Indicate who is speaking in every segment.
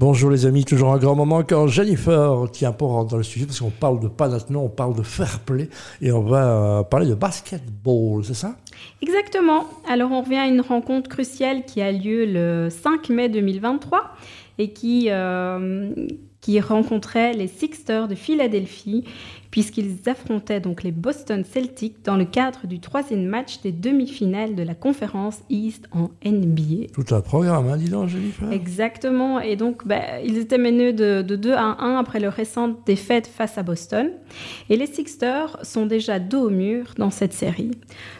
Speaker 1: Bonjour les amis, toujours un grand moment quand Jennifer, tiens, pour rentrer dans le sujet, parce qu'on parle de pas on parle de fair play, et on va euh, parler de basketball, c'est ça?
Speaker 2: Exactement. Alors on revient à une rencontre cruciale qui a lieu le 5 mai 2023 et qui, euh, qui rencontrait les Sixers de Philadelphie puisqu'ils affrontaient donc les Boston Celtics dans le cadre du troisième match des demi-finales de la conférence East en NBA.
Speaker 1: Tout un programme, hein, dis donc, Jennifer.
Speaker 2: Exactement, et donc bah, ils étaient menés de, de 2 à 1 après leur récente défaite face à Boston. Et les Sixers sont déjà dos au mur dans cette série.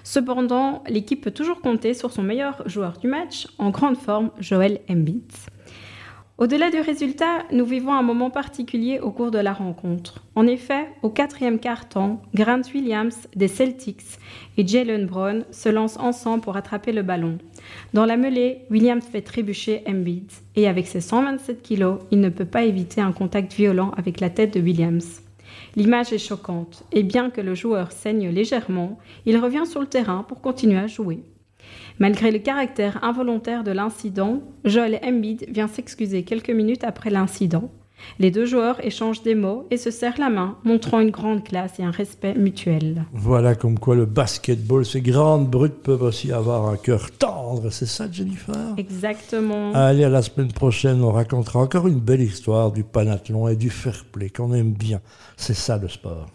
Speaker 2: Cependant, l'équipe peut toujours compter sur son meilleur joueur du match, en grande forme, Joel Embiid. Au-delà du résultat, nous vivons un moment particulier au cours de la rencontre. En effet, au quatrième quart-temps, Grant Williams des Celtics et Jalen Brown se lancent ensemble pour attraper le ballon. Dans la mêlée, Williams fait trébucher Embiid et avec ses 127 kilos, il ne peut pas éviter un contact violent avec la tête de Williams. L'image est choquante et bien que le joueur saigne légèrement, il revient sur le terrain pour continuer à jouer. Malgré le caractère involontaire de l'incident, Joel Embiid vient s'excuser quelques minutes après l'incident. Les deux joueurs échangent des mots et se serrent la main, montrant une grande classe et un respect mutuel.
Speaker 1: Voilà comme quoi le basketball, ces grandes brutes peuvent aussi avoir un cœur tendre, c'est ça Jennifer?
Speaker 2: Exactement.
Speaker 1: Allez, à la semaine prochaine, on racontera encore une belle histoire du panathlon et du fair play qu'on aime bien. C'est ça le sport.